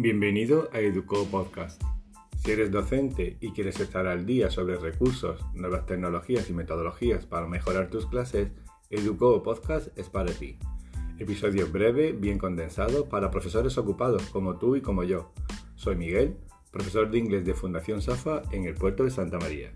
Bienvenido a Educo Podcast. Si eres docente y quieres estar al día sobre recursos, nuevas tecnologías y metodologías para mejorar tus clases, Educo Podcast es para ti. Episodio breve, bien condensado, para profesores ocupados como tú y como yo. Soy Miguel, profesor de inglés de Fundación SAFA en el puerto de Santa María.